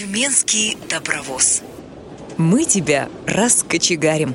Тюменский добровоз. Мы тебя раскочегарим.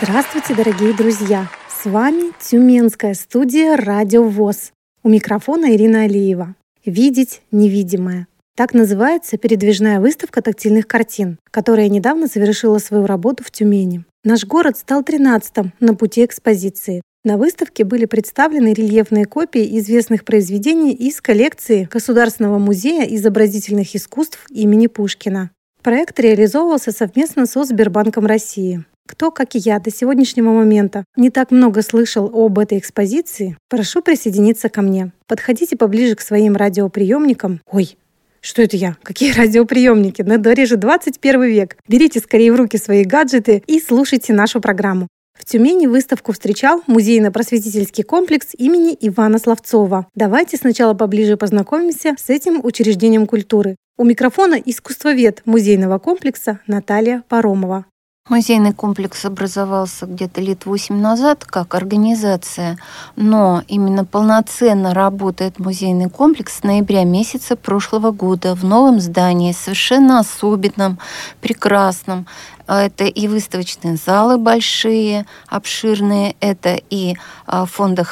Здравствуйте, дорогие друзья! С вами Тюменская студия «Радио ВОЗ». У микрофона Ирина Алиева. «Видеть невидимое». Так называется передвижная выставка тактильных картин, которая недавно завершила свою работу в Тюмени. Наш город стал 13-м на пути экспозиции. На выставке были представлены рельефные копии известных произведений из коллекции Государственного музея изобразительных искусств имени Пушкина. Проект реализовывался совместно со Сбербанком России. Кто, как и я, до сегодняшнего момента не так много слышал об этой экспозиции, прошу присоединиться ко мне. Подходите поближе к своим радиоприемникам. Ой, что это я? Какие радиоприемники? На дворе же 21 век. Берите скорее в руки свои гаджеты и слушайте нашу программу. В Тюмени выставку встречал музейно-просветительский комплекс имени Ивана Славцова. Давайте сначала поближе познакомимся с этим учреждением культуры. У микрофона искусствовед музейного комплекса Наталья Паромова. Музейный комплекс образовался где-то лет восемь назад как организация, но именно полноценно работает музейный комплекс с ноября месяца прошлого года в новом здании, совершенно особенном, прекрасном. Это и выставочные залы большие, обширные, это и а, фонды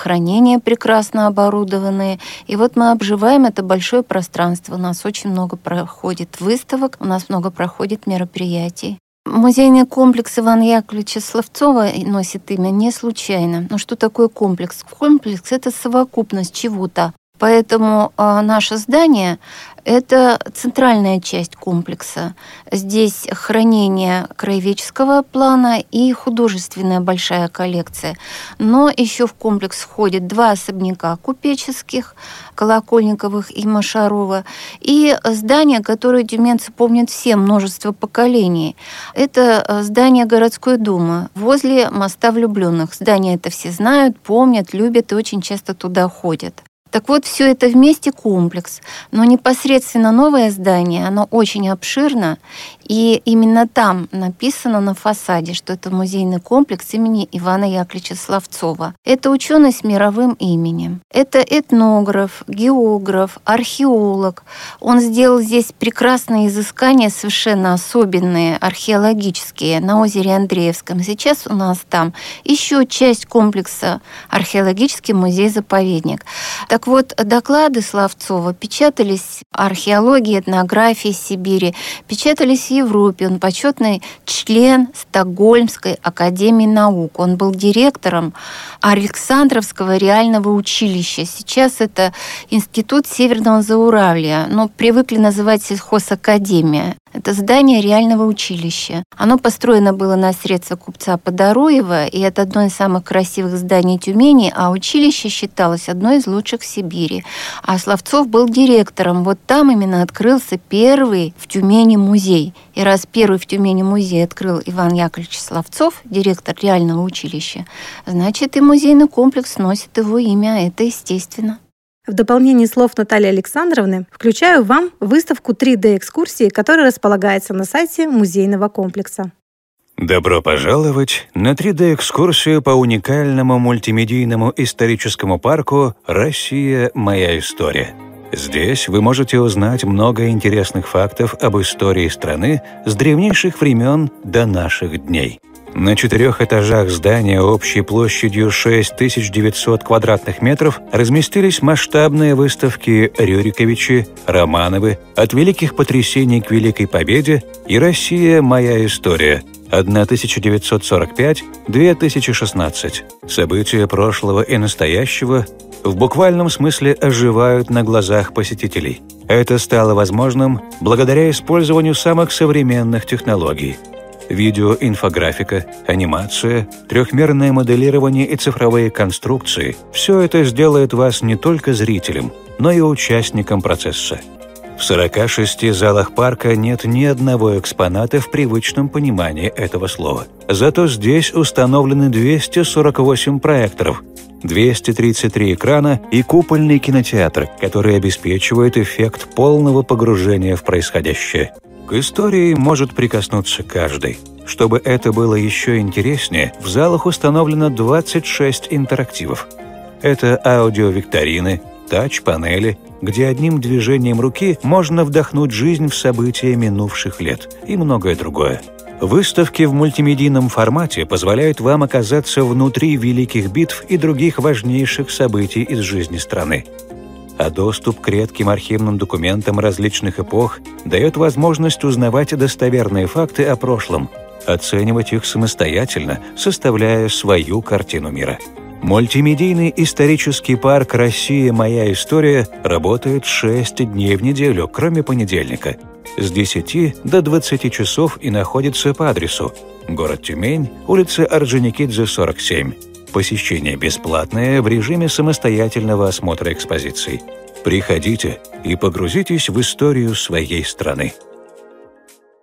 прекрасно оборудованные. И вот мы обживаем это большое пространство. У нас очень много проходит выставок, у нас много проходит мероприятий. Музейный комплекс Ивана Яковлевича Словцова носит имя не случайно. Но что такое комплекс? Комплекс – это совокупность чего-то. Поэтому э, наше здание это центральная часть комплекса. Здесь хранение краеведческого плана и художественная большая коллекция. Но еще в комплекс входят два особняка купеческих, Колокольниковых и Машарова, и здание, которое тюменцы помнят все, множество поколений. Это э, здание городской думы возле моста влюбленных. Здание это все знают, помнят, любят и очень часто туда ходят. Так вот, все это вместе комплекс. Но непосредственно новое здание, оно очень обширно, и именно там написано на фасаде, что это музейный комплекс имени Ивана Яковлевича Славцова. Это ученый с мировым именем. Это этнограф, географ, археолог. Он сделал здесь прекрасные изыскания, совершенно особенные, археологические, на озере Андреевском. Сейчас у нас там еще часть комплекса археологический музей-заповедник. Так вот, доклады Славцова печатались археологии, этнографии Сибири, печатались в Европе. Он почетный член Стокгольмской академии наук. Он был директором Александровского реального училища. Сейчас это Институт Северного Зауралья, но привыкли называть сельхозакадемия. Это здание реального училища. Оно построено было на средства купца Подоруева, и это одно из самых красивых зданий Тюмени, а училище считалось одной из лучших в Сибири. А Словцов был директором. Вот там именно открылся первый в Тюмени музей. И раз первый в Тюмени музей открыл Иван Яковлевич Словцов, директор реального училища, значит и музейный комплекс носит его имя, это естественно. В дополнение слов Натальи Александровны включаю вам выставку 3D-экскурсии, которая располагается на сайте музейного комплекса. Добро пожаловать на 3D-экскурсию по уникальному мультимедийному историческому парку «Россия. Моя история». Здесь вы можете узнать много интересных фактов об истории страны с древнейших времен до наших дней. На четырех этажах здания общей площадью 6900 квадратных метров разместились масштабные выставки Рюриковичи, Романовы, «От великих потрясений к Великой Победе» и «Россия. Моя история», 1945-2016. События прошлого и настоящего в буквальном смысле оживают на глазах посетителей. Это стало возможным благодаря использованию самых современных технологий. Видеоинфографика, анимация, трехмерное моделирование и цифровые конструкции – все это сделает вас не только зрителем, но и участником процесса. В 46 залах парка нет ни одного экспоната в привычном понимании этого слова. Зато здесь установлены 248 проекторов, 233 экрана и купольный кинотеатр, который обеспечивает эффект полного погружения в происходящее. Истории может прикоснуться каждый. Чтобы это было еще интереснее, в залах установлено 26 интерактивов. Это аудиовикторины, тач-панели, где одним движением руки можно вдохнуть жизнь в события минувших лет и многое другое. Выставки в мультимедийном формате позволяют вам оказаться внутри великих битв и других важнейших событий из жизни страны. А доступ к редким архивным документам различных эпох дает возможность узнавать достоверные факты о прошлом, оценивать их самостоятельно, составляя свою картину мира. Мультимедийный исторический парк «Россия. Моя история» работает 6 дней в неделю, кроме понедельника – с 10 до 20 часов и находится по адресу город Тюмень, улица Орджоникидзе, 47. Посещение бесплатное в режиме самостоятельного осмотра экспозиций. Приходите и погрузитесь в историю своей страны.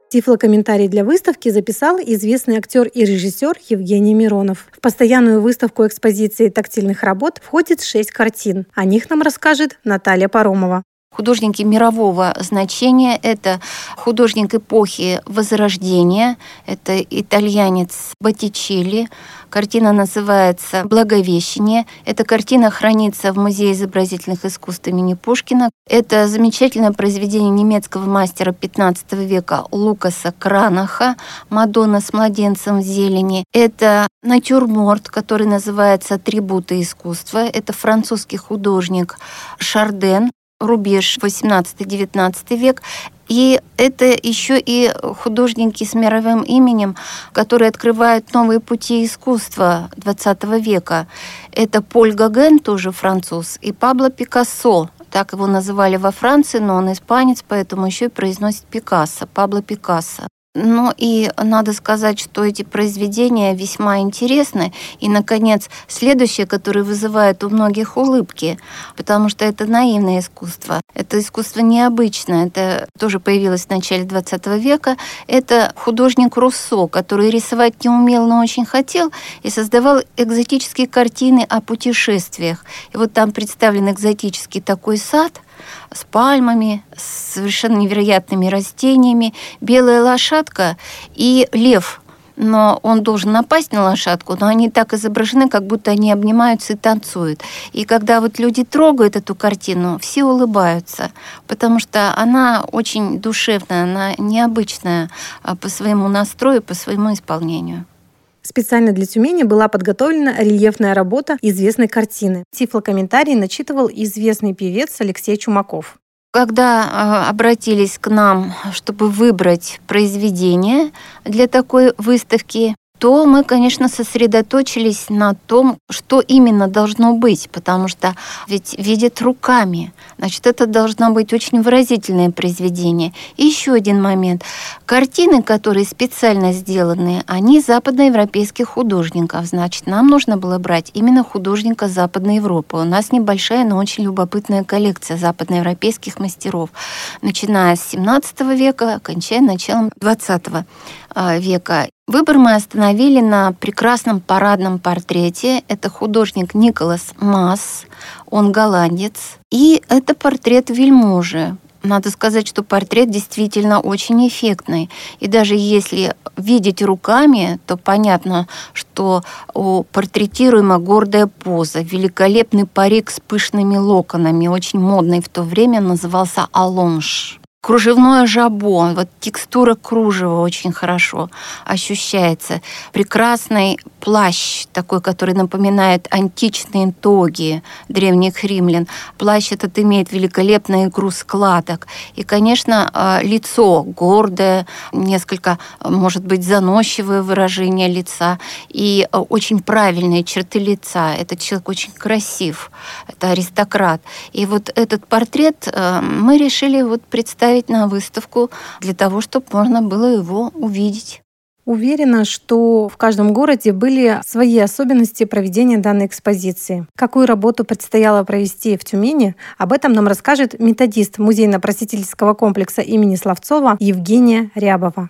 Тифлокомментарий для выставки записал известный актер и режиссер Евгений Миронов. В постоянную выставку экспозиции тактильных работ входит шесть картин. О них нам расскажет Наталья Паромова. Художники мирового значения – это художник эпохи Возрождения, это итальянец Боттичелли. Картина называется «Благовещение». Эта картина хранится в Музее изобразительных искусств имени Пушкина. Это замечательное произведение немецкого мастера XV века Лукаса Кранаха «Мадонна с младенцем в зелени». Это натюрморт, который называется «Атрибуты искусства». Это французский художник Шарден рубеж 18-19 век. И это еще и художники с мировым именем, которые открывают новые пути искусства 20 века. Это Поль Гоген, тоже француз, и Пабло Пикассо, так его называли во Франции, но он испанец, поэтому еще и произносит Пикассо, Пабло Пикассо. Ну и надо сказать, что эти произведения весьма интересны. И, наконец, следующее, которое вызывает у многих улыбки, потому что это наивное искусство. Это искусство необычное. Это тоже появилось в начале 20 века. Это художник Руссо, который рисовать не умел, но очень хотел, и создавал экзотические картины о путешествиях. И вот там представлен экзотический такой сад – с пальмами, с совершенно невероятными растениями, белая лошадка и лев но он должен напасть на лошадку, но они так изображены, как будто они обнимаются и танцуют. И когда вот люди трогают эту картину, все улыбаются, потому что она очень душевная, она необычная а, по своему настрою, по своему исполнению. Специально для Тюмени была подготовлена рельефная работа известной картины. Тифлокомментарий начитывал известный певец Алексей Чумаков. Когда э, обратились к нам, чтобы выбрать произведение для такой выставки, то мы, конечно, сосредоточились на том, что именно должно быть, потому что ведь видят руками. Значит, это должно быть очень выразительное произведение. И еще один момент. Картины, которые специально сделаны, они западноевропейских художников. Значит, нам нужно было брать именно художника Западной Европы. У нас небольшая, но очень любопытная коллекция западноевропейских мастеров, начиная с 17 века, кончая началом 20 а, века. Выбор мы остановили на прекрасном парадном портрете. Это художник Николас Масс, он голландец. И это портрет вельможи. Надо сказать, что портрет действительно очень эффектный. И даже если видеть руками, то понятно, что у портретируема гордая поза, великолепный парик с пышными локонами, очень модный в то время, назывался алонж кружевное жабо, вот текстура кружева очень хорошо ощущается. Прекрасный плащ такой, который напоминает античные тоги древних римлян. Плащ этот имеет великолепную игру складок. И, конечно, а, лицо гордое, несколько, может быть, заносчивое выражение лица и а, очень правильные черты лица. Этот человек очень красив, это аристократ. И вот этот портрет а, мы решили вот представить поставить на выставку для того, чтобы можно было его увидеть. Уверена, что в каждом городе были свои особенности проведения данной экспозиции. Какую работу предстояло провести в Тюмени, об этом нам расскажет методист музейно-просветительского комплекса имени Славцова Евгения Рябова.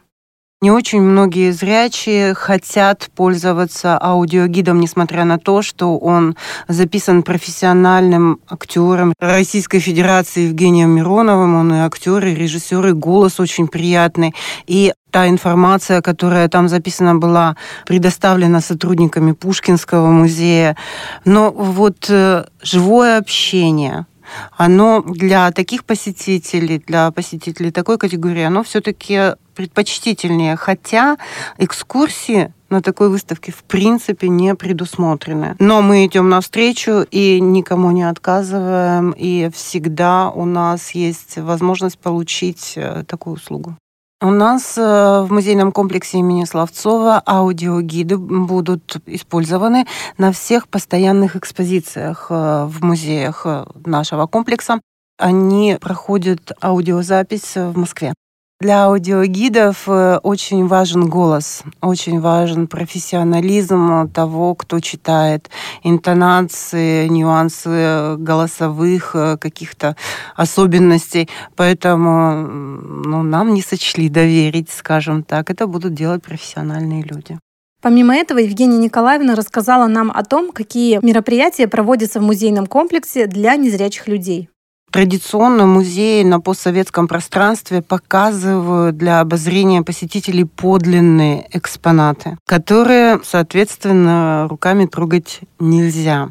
Не очень многие зрячие хотят пользоваться аудиогидом, несмотря на то, что он записан профессиональным актером Российской Федерации Евгением Мироновым. Он и актер, и режиссер, и голос очень приятный. И та информация, которая там записана была, предоставлена сотрудниками Пушкинского музея. Но вот э, живое общение – оно для таких посетителей, для посетителей такой категории, оно все-таки предпочтительнее, хотя экскурсии на такой выставке в принципе не предусмотрены. Но мы идем навстречу и никому не отказываем, и всегда у нас есть возможность получить э, такую услугу. У нас э, в музейном комплексе имени Славцова аудиогиды будут использованы на всех постоянных экспозициях э, в музеях нашего комплекса. Они проходят аудиозапись в Москве. Для аудиогидов э, очень важен голос, очень важен профессионализм того, кто читает, интонации, нюансы голосовых э, каких-то особенностей. Поэтому ну, нам не сочли доверить, скажем так. Это будут делать профессиональные люди. Помимо этого, Евгения Николаевна рассказала нам о том, какие мероприятия проводятся в музейном комплексе для незрячих людей. Традиционно музеи на постсоветском пространстве показывают для обозрения посетителей подлинные экспонаты, которые, соответственно, руками трогать нельзя.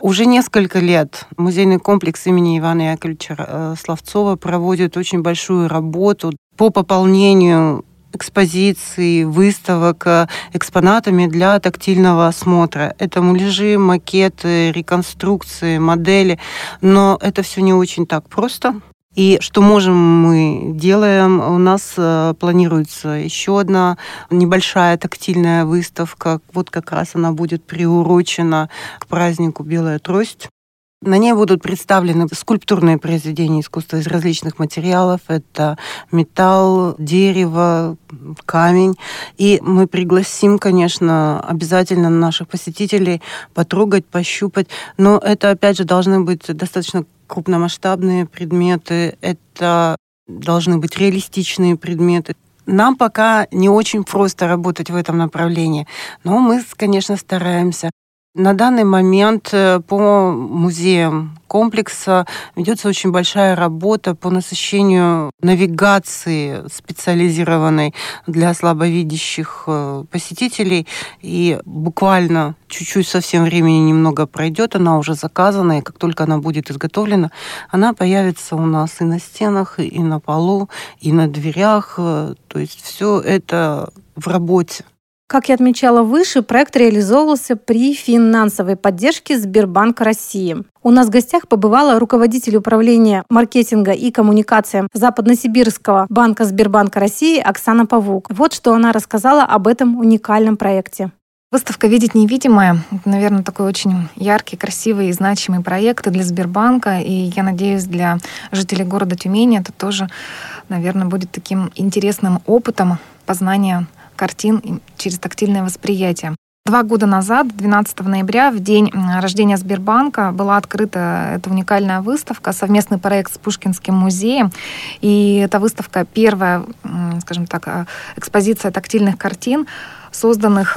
Уже несколько лет музейный комплекс имени Ивана Яковлевича э, Славцова проводит очень большую работу по пополнению экспозиций, выставок э, экспонатами для тактильного осмотра. Это муляжи, макеты, реконструкции, модели. Но это все не очень так просто. И что можем мы делаем? У нас э, планируется еще одна небольшая тактильная выставка. Вот как раз она будет приурочена к празднику «Белая трость». На ней будут представлены скульптурные произведения искусства из различных материалов. Это металл, дерево, камень. И мы пригласим, конечно, обязательно наших посетителей потрогать, пощупать. Но это, опять же, должны быть достаточно крупномасштабные предметы. Это должны быть реалистичные предметы. Нам пока не очень просто работать в этом направлении, но мы, конечно, стараемся. На данный момент э, по музеям комплекса ведется очень большая работа по насыщению навигации специализированной для слабовидящих э, посетителей. И буквально чуть-чуть совсем времени немного пройдет, она уже заказана, и как только она будет изготовлена, она появится у нас и на стенах, и на полу, и на дверях. Э, то есть все это в работе. Как я отмечала выше, проект реализовывался при финансовой поддержке Сбербанка России. У нас в гостях побывала руководитель управления маркетинга и коммуникациям Западносибирского банка Сбербанка России Оксана Павук. Вот что она рассказала об этом уникальном проекте. Выставка «Видеть невидимое» — наверное, такой очень яркий, красивый и значимый проект для Сбербанка. И я надеюсь, для жителей города Тюмени это тоже, наверное, будет таким интересным опытом познания картин через тактильное восприятие. Два года назад, 12 ноября, в день рождения Сбербанка, была открыта эта уникальная выставка, совместный проект с Пушкинским музеем. И эта выставка первая, скажем так, э, экспозиция тактильных картин, созданных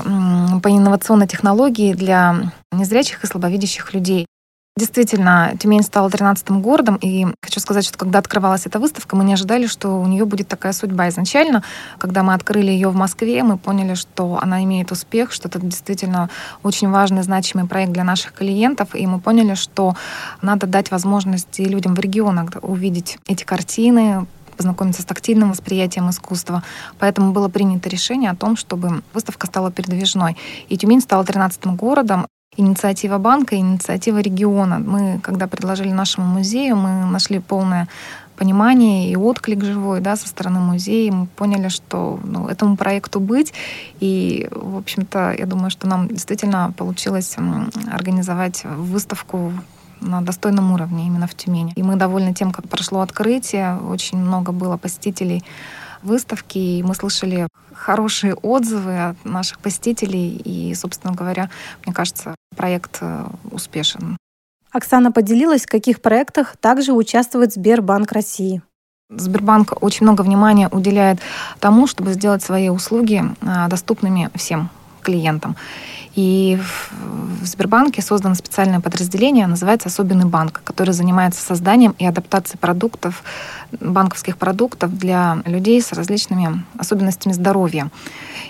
по инновационной технологии для незрячих и слабовидящих людей. Действительно, Тюмень стала 13-м городом, и хочу сказать, что когда открывалась эта выставка, мы не ожидали, что у нее будет такая судьба. Изначально, когда мы открыли ее в Москве, мы поняли, что она имеет успех, что это действительно очень важный, значимый проект для наших клиентов, и мы поняли, что надо дать возможность людям в регионах увидеть эти картины, познакомиться с тактильным восприятием искусства. Поэтому было принято решение о том, чтобы выставка стала передвижной. И Тюмень стала 13-м городом инициатива банка, инициатива региона. Мы, когда предложили нашему музею, мы нашли полное понимание и отклик живой да, со стороны музея. Мы поняли, что ну, этому проекту быть. И, в общем-то, я думаю, что нам действительно получилось организовать выставку на достойном уровне именно в Тюмени. И мы довольны тем, как прошло открытие. Очень много было посетителей выставки, и мы слышали хорошие отзывы от наших посетителей, и, собственно говоря, мне кажется, проект э, успешен. Оксана поделилась, в каких проектах также участвует Сбербанк России. Сбербанк очень много внимания уделяет тому, чтобы сделать свои услуги э, доступными всем клиентам. И в Сбербанке создано специальное подразделение, называется «Особенный банк», который занимается созданием и адаптацией продуктов, банковских продуктов для людей с различными особенностями здоровья.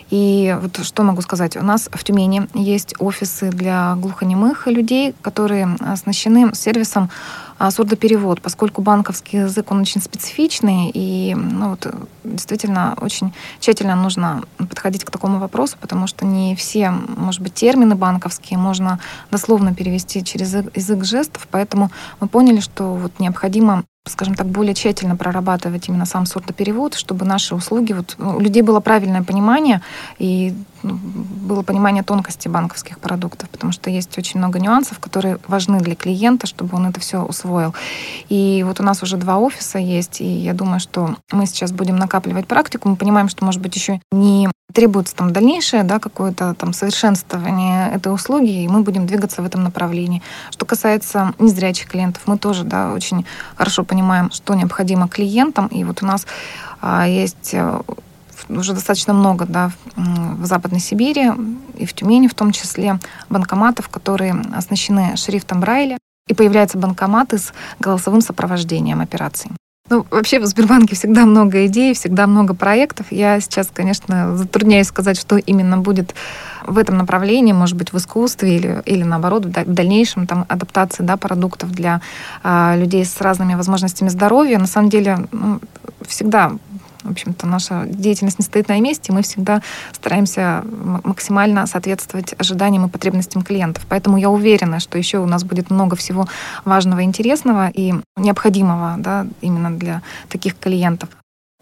И вот что могу сказать. У нас в Тюмени есть офисы для глухонемых людей, которые оснащены сервисом сурдоперевод, поскольку банковский язык, он очень специфичный, и ну, вот, действительно очень тщательно нужно подходить к такому вопросу, потому что не все, может быть, термины банковские можно дословно перевести через язык жестов, поэтому мы поняли, что вот необходимо скажем так, более тщательно прорабатывать именно сам сурдоперевод, чтобы наши услуги, вот у людей было правильное понимание и ну, было понимание тонкости банковских продуктов, потому что есть очень много нюансов, которые важны для клиента, чтобы он это все усвоил. И вот у нас уже два офиса есть, и я думаю, что мы сейчас будем накапливать практику. Мы понимаем, что, может быть, еще не требуется там дальнейшее, да, какое-то там совершенствование этой услуги, и мы будем двигаться в этом направлении. Что касается незрячих клиентов, мы тоже, да, очень хорошо понимаем, что необходимо клиентам, и вот у нас а, есть э, уже достаточно много да, в Западной Сибири и в Тюмени в том числе банкоматов, которые оснащены шрифтом Брайля. И появляются банкоматы с голосовым сопровождением операций. Ну, вообще в Сбербанке всегда много идей, всегда много проектов. Я сейчас, конечно, затрудняюсь сказать, что именно будет в этом направлении, может быть, в искусстве или, или наоборот, в дальнейшем там, адаптации да, продуктов для а, людей с разными возможностями здоровья. На самом деле, ну, всегда в общем-то, наша деятельность не стоит на месте, мы всегда стараемся максимально соответствовать ожиданиям и потребностям клиентов. Поэтому я уверена, что еще у нас будет много всего важного интересного и необходимого да, именно для таких клиентов.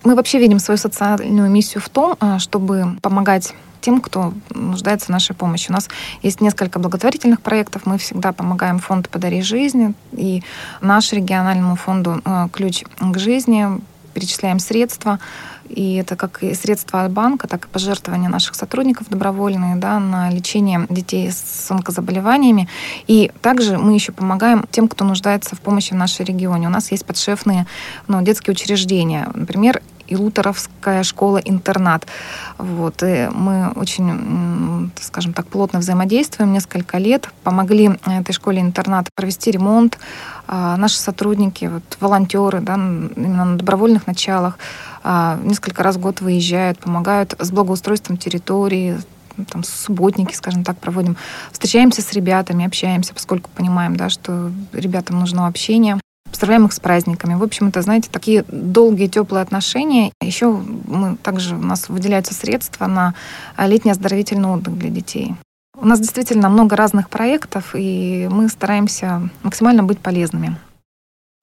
Мы вообще видим свою социальную миссию в том, а, чтобы помогать тем, кто нуждается в нашей помощи. У нас есть несколько благотворительных проектов. Мы всегда помогаем фонду «Подари жизни» и наш региональному фонду а, «Ключ к жизни» перечисляем средства, и это как и средства от банка, так и пожертвования наших сотрудников добровольные да, на лечение детей с онкозаболеваниями. И также мы еще помогаем тем, кто нуждается в помощи в нашей регионе. У нас есть подшефные ну, детские учреждения. Например, Илуторовская школа-интернат. Вот. И мы очень, скажем так, плотно взаимодействуем несколько лет. Помогли этой школе-интернат провести ремонт. А наши сотрудники, вот, волонтеры, да, именно на добровольных началах, а, несколько раз в год выезжают, помогают с благоустройством территории, там, субботники, скажем так, проводим. Встречаемся с ребятами, общаемся, поскольку понимаем, да, что ребятам нужно общение. Поздравляем их с праздниками. В общем, это, знаете, такие долгие, теплые отношения. Еще мы также у нас выделяются средства на летний оздоровительный отдых для детей. У нас действительно много разных проектов, и мы стараемся максимально быть полезными.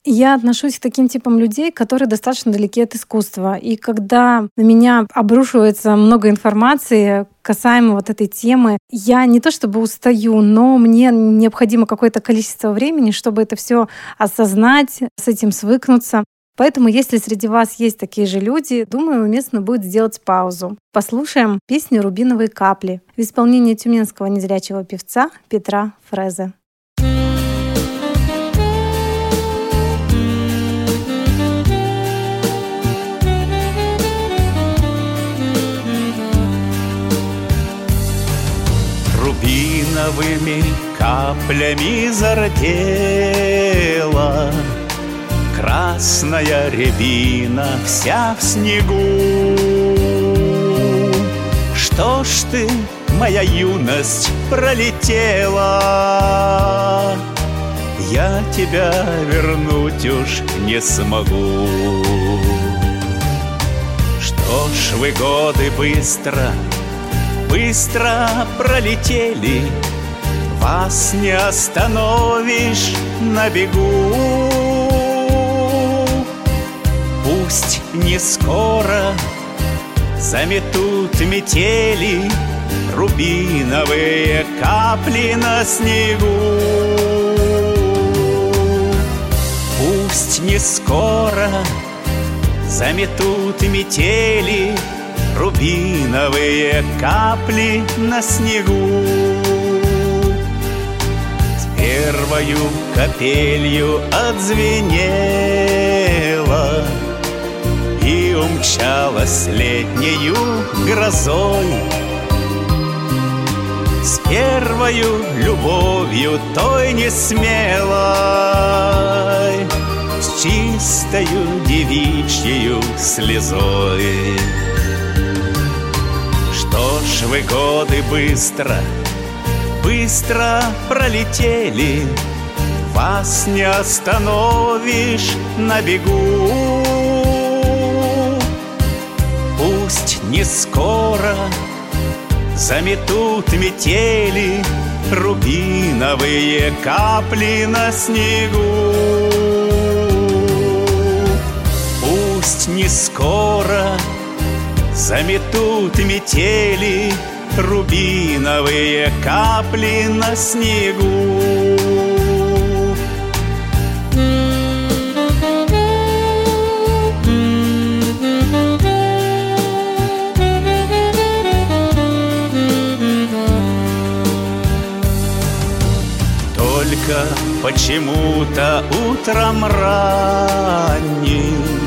Я отношусь к таким типам людей, которые достаточно далеки от искусства. И когда на меня обрушивается много информации касаемо вот этой темы, я не то чтобы устаю, но мне необходимо какое-то количество времени, чтобы это все осознать, с этим свыкнуться. Поэтому, если среди вас есть такие же люди, думаю, уместно будет сделать паузу. Послушаем песню «Рубиновые капли» в исполнении тюменского незрячего певца Петра Фрезе. Рубиновыми каплями зардела. Красная рябина вся в снегу. Что ж ты, моя юность, пролетела? Я тебя вернуть уж не смогу. Что ж вы годы быстро, быстро пролетели. Вас не остановишь на бегу. Пусть не скоро заметут метели Рубиновые капли на снегу. Пусть не скоро заметут метели Рубиновые капли на снегу. С первою капелью отзвенела и умчалась летнею грозой. С первою любовью той не смелой С чистою девичьею слезой Что ж вы годы быстро, быстро пролетели. Вас не остановишь на бегу. Пусть не скоро заметут метели Рубиновые капли на снегу. Пусть не скоро заметут метели Рубиновые капли на снегу. Только почему-то утром ранним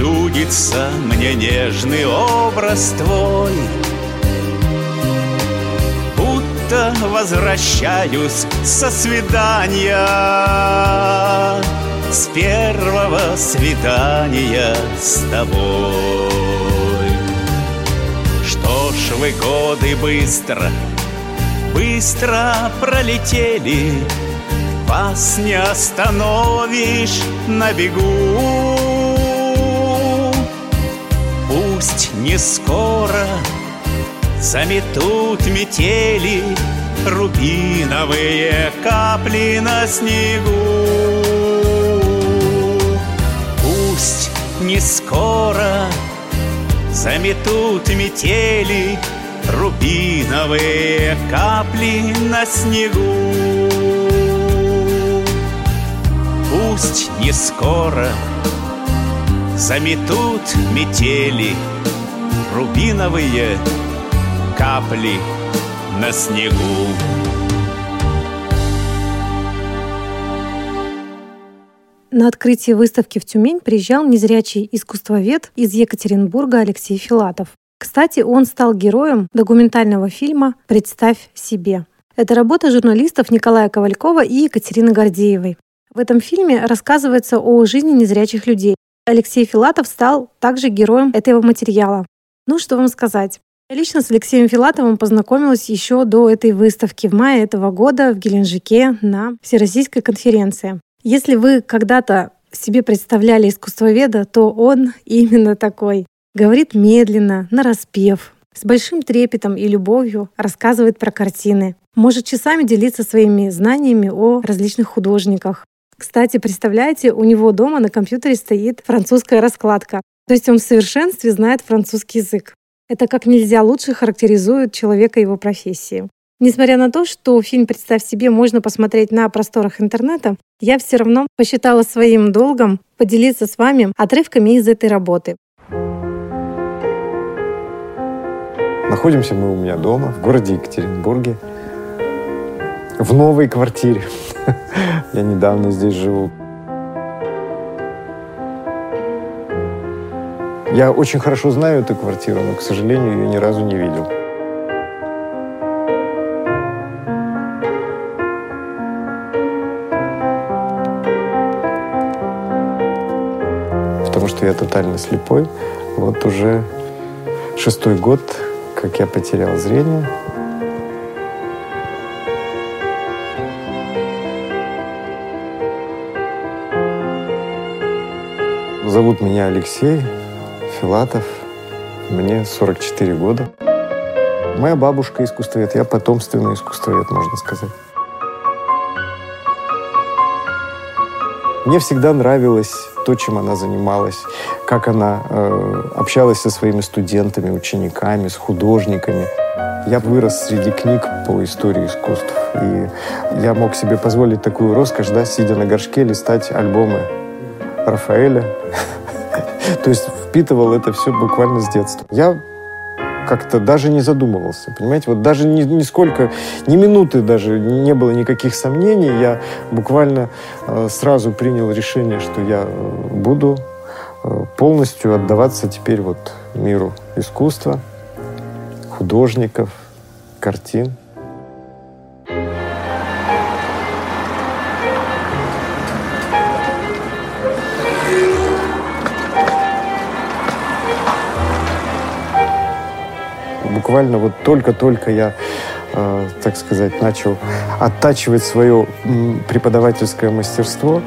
Чудится мне нежный образ твой. Будто возвращаюсь со свидания. С первого свидания с тобой. Что ж вы годы быстро быстро пролетели. Вас не остановишь на бегу Пусть не скоро заметут метели Рубиновые капли на снегу. Пусть не скоро заметут метели Рубиновые капли на снегу. Пусть не скоро заметут метели Рубиновые капли на снегу На открытие выставки в Тюмень приезжал незрячий искусствовед из Екатеринбурга Алексей Филатов. Кстати, он стал героем документального фильма «Представь себе». Это работа журналистов Николая Ковалькова и Екатерины Гордеевой. В этом фильме рассказывается о жизни незрячих людей. Алексей Филатов стал также героем этого материала. Ну, что вам сказать. Я лично с Алексеем Филатовым познакомилась еще до этой выставки в мае этого года в Геленджике на Всероссийской конференции. Если вы когда-то себе представляли искусствоведа, то он именно такой. Говорит медленно, нараспев, с большим трепетом и любовью рассказывает про картины. Может часами делиться своими знаниями о различных художниках. Кстати, представляете, у него дома на компьютере стоит французская раскладка. То есть он в совершенстве знает французский язык. Это как нельзя лучше характеризует человека его профессии. Несмотря на то, что фильм «Представь себе» можно посмотреть на просторах интернета, я все равно посчитала своим долгом поделиться с вами отрывками из этой работы. Находимся мы у меня дома, в городе Екатеринбурге, в новой квартире. Я недавно здесь живу. Я очень хорошо знаю эту квартиру, но, к сожалению, ее ни разу не видел. Потому что я тотально слепой. Вот уже шестой год как я потерял зрение. Зовут меня Алексей Филатов. Мне 44 года. Моя бабушка искусствовед, я потомственный искусствовед, можно сказать. Мне всегда нравилось то, чем она занималась, как она э, общалась со своими студентами, учениками, с художниками. Я вырос среди книг по истории искусств. И я мог себе позволить такую роскошь, да, сидя на горшке, листать альбомы Рафаэля. То есть впитывал это все буквально с детства. Я как-то даже не задумывался, понимаете? Вот даже ни, нисколько, ни минуты даже не было никаких сомнений. Я буквально э, сразу принял решение, что я э, буду э, полностью отдаваться теперь вот миру искусства, художников, картин. Буквально вот только-только я э, так сказать, начал оттачивать свое преподавательское мастерство,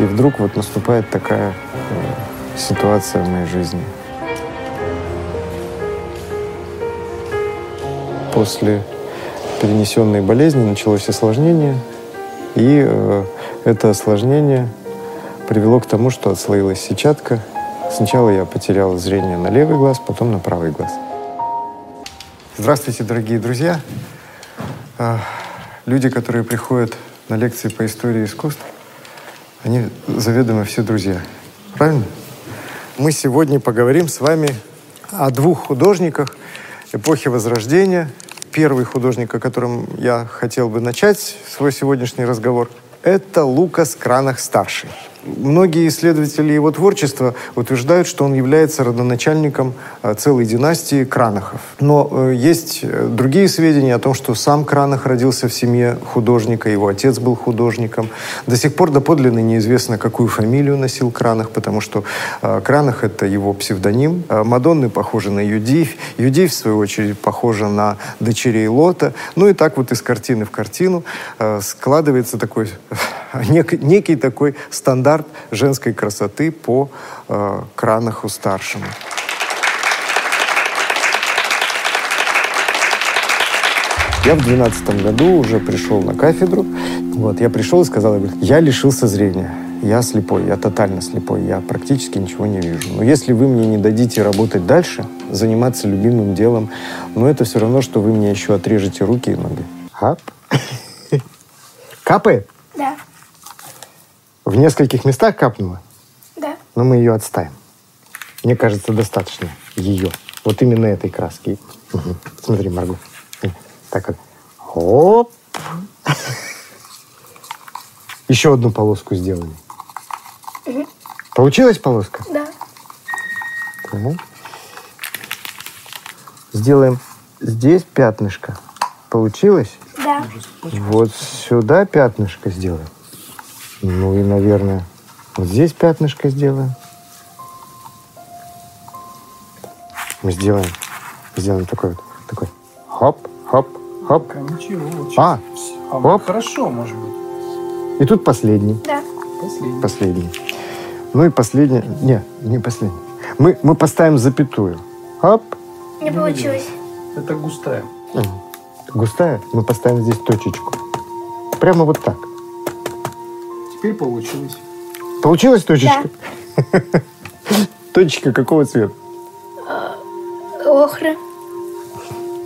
и вдруг вот наступает такая э, ситуация в моей жизни. После перенесенной болезни началось осложнение, и э, это осложнение привело к тому, что отслоилась сетчатка. Сначала я потерял зрение на левый глаз, потом на правый глаз. Здравствуйте, дорогие друзья. А, Люди, которые приходят на лекции по истории искусств, они заведомо все друзья. Правильно? Мы сегодня поговорим с вами о двух художниках эпохи Возрождения. Первый художник, о котором я хотел бы начать свой сегодняшний разговор, это Лукас Кранах-старший. Многие исследователи его творчества утверждают, что он является родоначальником э, целой династии Кранахов. Но э, есть э, другие сведения о том, что сам Кранах родился в семье художника, его отец был художником. До сих пор доподлинно неизвестно, какую фамилию носил Кранах, потому что Кранах – это его псевдоним. Мадонны похожи на Юдивь, Юдивь, в свою очередь, похожа на дочерей Лота. Ну и так вот из картины в картину складывается такой нек- некий такой стандарт женской красоты по э, Кранаху старшему. Я в двенадцатом году уже пришел на кафедру. Вот, я пришел и сказал, я, я лишился зрения. Я слепой, я тотально слепой, я практически ничего не вижу. Но если вы мне не дадите работать дальше, заниматься любимым делом, ну это все равно, что вы мне еще отрежете руки и ноги. Ап. Капает? Да, В нескольких местах капнула? да. Но мы ее отставим. Мне кажется, достаточно ее. Вот именно этой краски. Мгм. Смотри, Марго. Так вот. Оп. Еще одну полоску сделали. Получилась полоска? Да. Так. Сделаем здесь пятнышко. Получилось? Да. Вот сюда пятнышко сделаем. Ну и, наверное, вот здесь пятнышко сделаем. Мы сделаем, сделаем такой вот, такой. Хоп, хоп, хоп. Ничего. А, А, оп. Хорошо, может быть. И тут последний. Да. Последний. Последний. Ну и последний. Не, не последний. Мы, мы поставим запятую. Хоп. Не получилось. Это густая. Густая. Мы поставим здесь точечку. Прямо вот так. Теперь получилось. Получилась точечка? Точечка какого цвета? Охра.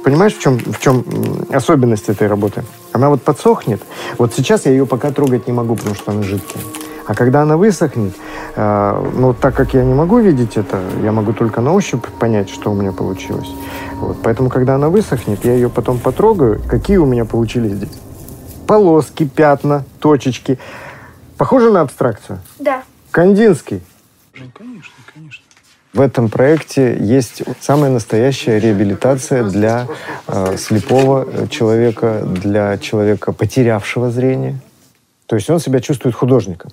Понимаешь, в чем, в чем особенность этой работы? Она вот подсохнет. Вот сейчас я ее пока трогать не могу, потому что она жидкая. А когда она высохнет, э, ну, так как я не могу видеть это, я могу только на ощупь понять, что у меня получилось. Вот. Поэтому, когда она высохнет, я ее потом потрогаю, какие у меня получились здесь. Полоски, пятна, точечки. Похоже на абстракцию? Да. Кандинский. Жень, конечно, конечно. В этом проекте есть самая настоящая реабилитация для э, слепого э, человека, для человека, потерявшего зрение. То есть он себя чувствует художником.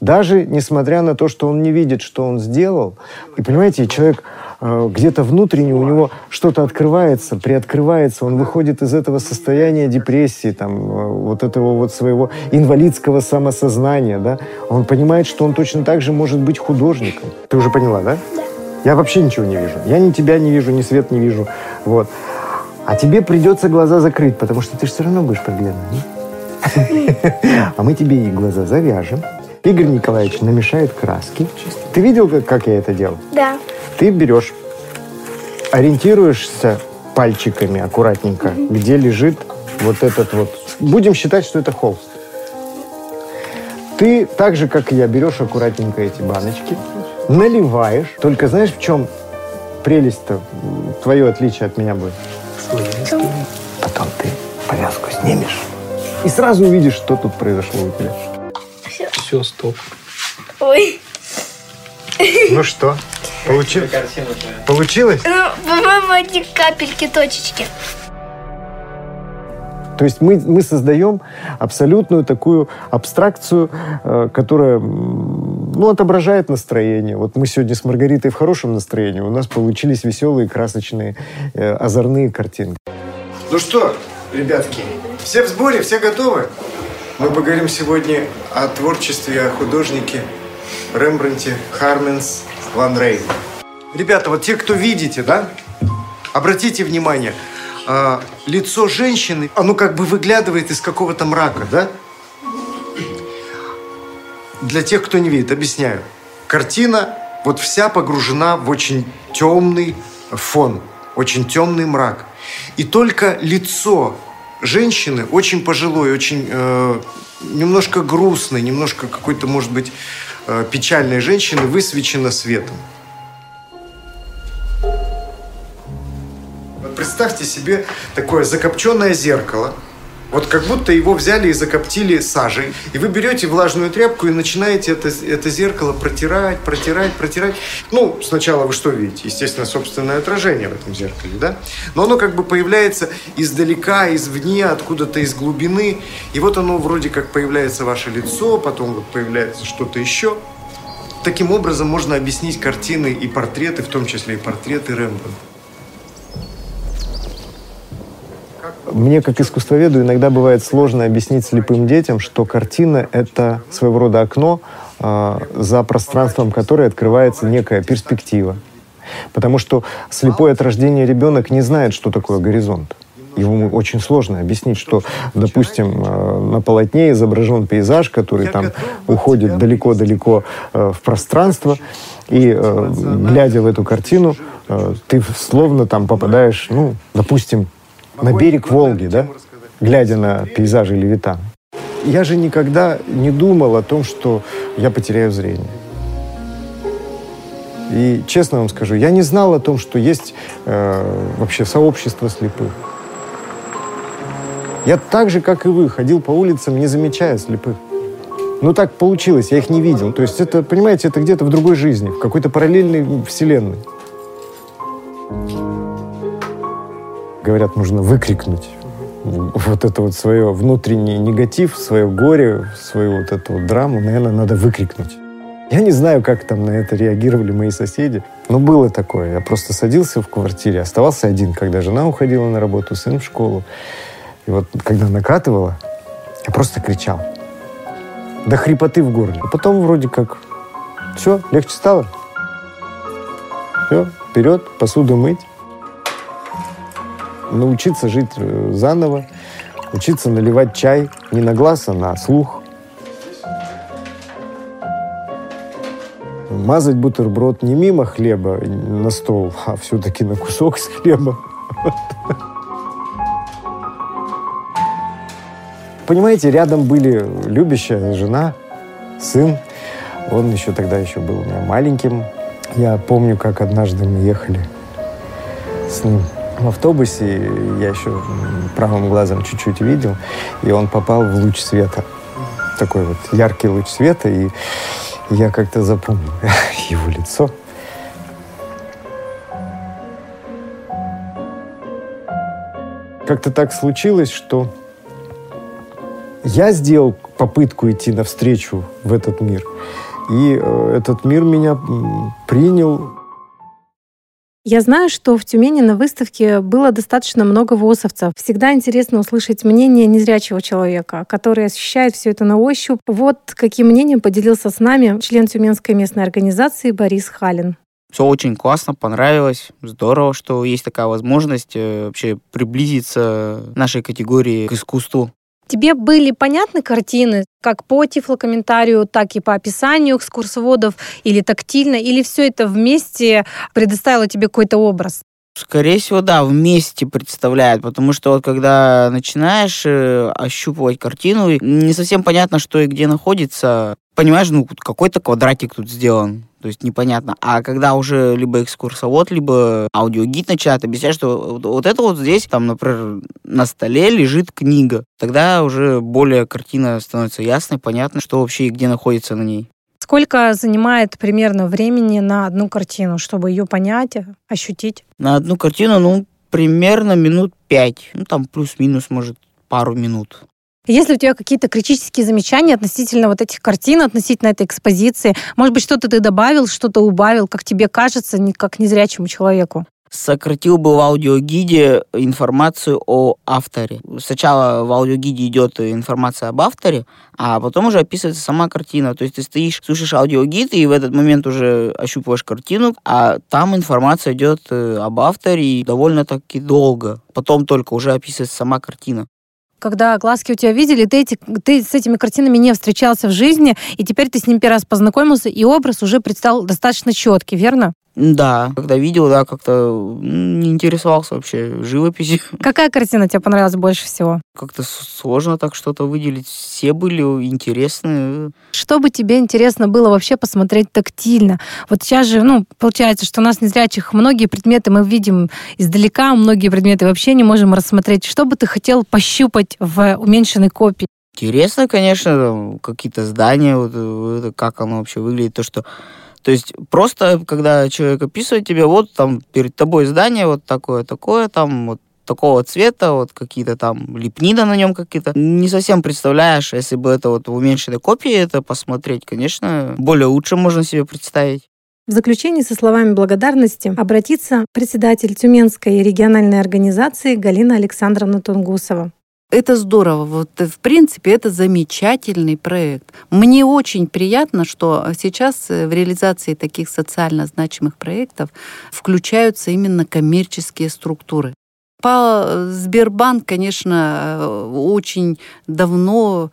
Даже несмотря на то, что он не видит, что он сделал. И понимаете, человек где-то внутренне у него что-то открывается, приоткрывается, он выходит из этого состояния депрессии, там, э, вот этого вот своего инвалидского самосознания, да. Он понимает, что он точно так же может быть художником. Ты уже поняла, да? Да. Я вообще ничего не вижу. Я ни тебя не вижу, ни свет не вижу. Вот. А тебе придется глаза закрыть, потому что ты же все равно будешь проблемный. А мы тебе и глаза завяжем. Игорь Николаевич намешает краски. Ты видел, как, я это делал? Да. Ты берешь, ориентируешься пальчиками аккуратненько, где лежит вот этот вот. Будем считать, что это холст. Ты так же, как и я, берешь аккуратненько эти баночки, наливаешь. Только знаешь, в чем прелесть-то, твое отличие от меня будет? Потом ты повязку снимешь и сразу увидишь, что тут произошло у тебя. Все, стоп. Ой. Ну что, получи- получилось? Ну, по-моему, одни капельки, точечки. То есть мы, мы создаем абсолютную такую абстракцию, э, которая ну, отображает настроение. Вот мы сегодня с Маргаритой в хорошем настроении, у нас получились веселые, красочные, э, озорные картинки. Ну что, ребятки, все в сборе, все готовы? Мы поговорим сегодня о творчестве, о художнике Рембранте Харменс Ван Рейн. Ребята, вот те, кто видите, да, обратите внимание, э, лицо женщины, оно как бы выглядывает из какого-то мрака, да? Для тех, кто не видит, объясняю. Картина вот вся погружена в очень темный фон, очень темный мрак. И только лицо женщины, очень пожилой, очень э, немножко грустной, немножко какой-то, может быть, э, печальной женщины высвечено светом. Вот представьте себе такое закопченное зеркало – вот как будто его взяли и закоптили сажей. И вы берете влажную тряпку и начинаете это, это зеркало протирать, протирать, протирать. Ну, сначала вы что видите? Естественно, собственное отражение в этом зеркале, да? Но оно как бы появляется издалека, извне, откуда-то из глубины. И вот оно вроде как появляется ваше лицо, потом вот появляется что-то еще. Таким образом можно объяснить картины и портреты, в том числе и портреты Рембрандта. Мне, как искусствоведу, иногда бывает сложно объяснить слепым детям, что картина — это своего рода окно, э, за пространством которой открывается некая перспектива. Потому что слепой от рождения ребенок не знает, что такое горизонт. Ему очень сложно объяснить, что, допустим, на полотне изображен пейзаж, который там уходит далеко-далеко в пространство, и глядя в эту картину, ты словно там попадаешь, ну, допустим, на берег Волги, да, глядя на пейзажи Левитана. Я же никогда не думал о том, что я потеряю зрение. И честно вам скажу, я не знал о том, что есть э, вообще сообщество слепых. Я так же, как и вы, ходил по улицам, не замечая слепых. Ну так получилось, я их не видел. То есть это, понимаете, это где-то в другой жизни, в какой-то параллельной вселенной говорят, нужно выкрикнуть вот это вот свое внутренний негатив, свое горе, свою вот эту вот драму, наверное, надо выкрикнуть. Я не знаю, как там на это реагировали мои соседи, но было такое. Я просто садился в квартире, оставался один, когда жена уходила на работу, сын в школу. И вот когда накатывала, я просто кричал. До хрипоты в горле. А потом вроде как все, легче стало. Все, вперед, посуду мыть научиться жить э, заново, учиться наливать чай не на глаз, а на слух. Мазать бутерброд не мимо хлеба на стол, а все-таки на кусок с хлеба. Понимаете, рядом были любящая жена, сын. Он еще тогда еще был у меня маленьким. Я помню, как однажды мы ехали с ним в автобусе, я еще правым глазом чуть-чуть видел, и он попал в луч света. Такой вот яркий луч света, и я как-то запомнил его лицо. Как-то так случилось, что я сделал попытку идти навстречу в этот мир. И э, этот мир меня принял, я знаю, что в Тюмени на выставке было достаточно много ВОСовцев. Всегда интересно услышать мнение незрячего человека, который ощущает все это на ощупь. Вот каким мнением поделился с нами член Тюменской местной организации Борис Халин. Все очень классно, понравилось. Здорово, что есть такая возможность э, вообще приблизиться нашей категории к искусству. Тебе были понятны картины как по тифлокомментарию, так и по описанию экскурсоводов, или тактильно, или все это вместе предоставило тебе какой-то образ? Скорее всего, да, вместе представляет, потому что вот когда начинаешь э, ощупывать картину, не совсем понятно, что и где находится. Понимаешь, ну какой-то квадратик тут сделан то есть непонятно. А когда уже либо экскурсовод, либо аудиогид начинает объяснять, что вот это вот здесь, там, например, на столе лежит книга, тогда уже более картина становится ясной, понятно, что вообще и где находится на ней. Сколько занимает примерно времени на одну картину, чтобы ее понять, ощутить? На одну картину, ну, примерно минут пять. Ну, там плюс-минус, может, пару минут. Если у тебя какие-то критические замечания относительно вот этих картин, относительно этой экспозиции, может быть, что-то ты добавил, что-то убавил, как тебе кажется, как незрячему человеку? сократил бы в аудиогиде информацию о авторе. Сначала в аудиогиде идет информация об авторе, а потом уже описывается сама картина. То есть ты стоишь, слушаешь аудиогид, и в этот момент уже ощупываешь картину, а там информация идет э, об авторе довольно-таки долго. Потом только уже описывается сама картина когда глазки у тебя видели, ты, эти, ты с этими картинами не встречался в жизни, и теперь ты с ним первый раз познакомился, и образ уже предстал достаточно четкий, верно? Да, когда видел, да, как-то не интересовался вообще живописью. Какая картина тебе понравилась больше всего? Как-то сложно так что-то выделить. Все были интересные. Что бы тебе интересно было вообще посмотреть тактильно? Вот сейчас же, ну, получается, что у нас незрячих многие предметы мы видим издалека, многие предметы вообще не можем рассмотреть. Что бы ты хотел пощупать в уменьшенной копии? Интересно, конечно, какие-то здания, вот, как оно вообще выглядит, то, что то есть просто, когда человек описывает тебе, вот там перед тобой здание вот такое, такое, там вот такого цвета, вот какие-то там лепнина на нем какие-то. Не совсем представляешь, если бы это вот в уменьшенной копии это посмотреть, конечно, более лучше можно себе представить. В заключение со словами благодарности обратится председатель Тюменской региональной организации Галина Александровна Тунгусова это здорово. Вот, э, в принципе, это замечательный проект. Мне очень приятно, что сейчас э, в реализации таких социально значимых проектов включаются именно коммерческие структуры. По э, Сбербанк, конечно, очень давно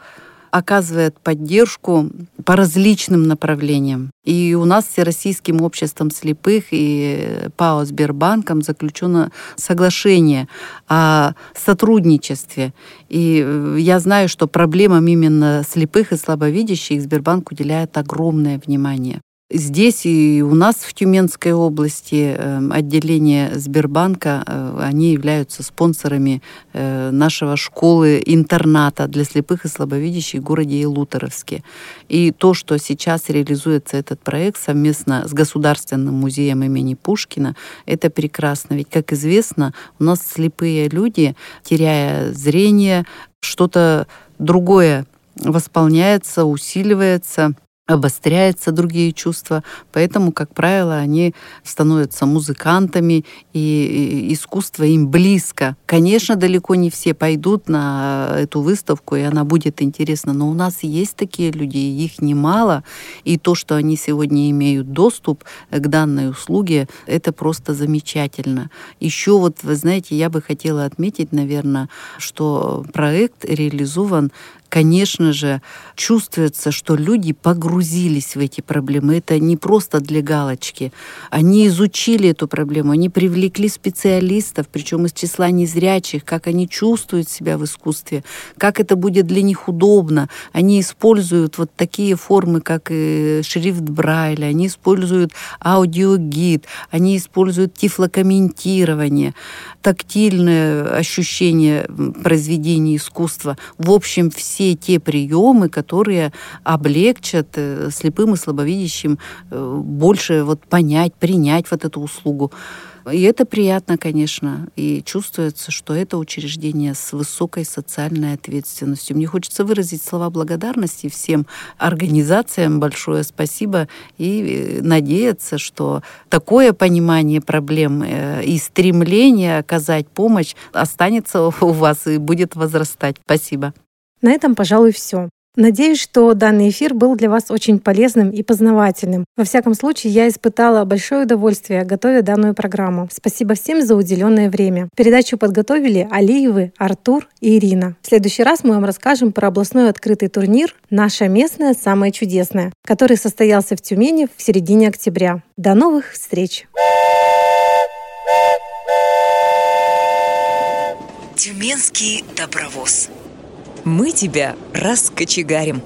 оказывает поддержку по различным направлениям. И у нас с Всероссийским обществом слепых и ПАО Сбербанком заключено соглашение о сотрудничестве. И э, я знаю, что проблемам именно слепых и слабовидящих Сбербанк уделяет огромное внимание. Здесь и у нас в Тюменской области эм, отделение Сбербанка, э, они являются спонсорами э, нашего школы-интерната для слепых и слабовидящих в городе Илуторовске. И то, что сейчас реализуется этот проект совместно с Государственным музеем имени Пушкина, это прекрасно. Ведь, как известно, у нас слепые люди, теряя зрение, что-то другое восполняется, усиливается обостряются другие чувства, поэтому, как правило, они становятся музыкантами, и искусство им близко. Конечно, далеко не все пойдут на эту выставку, и она будет интересна, но у нас есть такие люди, их немало, и то, что они сегодня имеют доступ к данной услуге, это просто замечательно. Еще вот, вы знаете, я бы хотела отметить, наверное, что проект реализован конечно же, чувствуется, что люди погрузились в эти проблемы. Это не просто для галочки. Они изучили эту проблему, они привлекли специалистов, причем из числа незрячих, как они чувствуют себя в искусстве, как это будет для них удобно. Они используют вот такие формы, как и шрифт Брайля, они используют аудиогид, они используют тифлокомментирование, тактильное ощущение произведения искусства. В общем, все все те приемы, которые облегчат э, слепым и слабовидящим э, больше вот понять, принять вот эту услугу. И это приятно, конечно, и чувствуется, что это учреждение с высокой социальной ответственностью. Мне хочется выразить слова благодарности всем организациям, большое спасибо, и э, надеяться, что такое понимание проблем и стремление оказать помощь останется у вас и будет возрастать. Спасибо. На этом, пожалуй, все. Надеюсь, что данный эфир был для вас очень полезным и познавательным. Во всяком случае, я испытала большое удовольствие, готовя данную программу. Спасибо всем за уделенное время. Передачу подготовили Алиевы, Артур и Ирина. В следующий раз мы вам расскажем про областной открытый турнир «Наша местная самая чудесная», который состоялся в Тюмени в середине октября. До новых встреч! Тюменский добровоз мы тебя раскочегарим.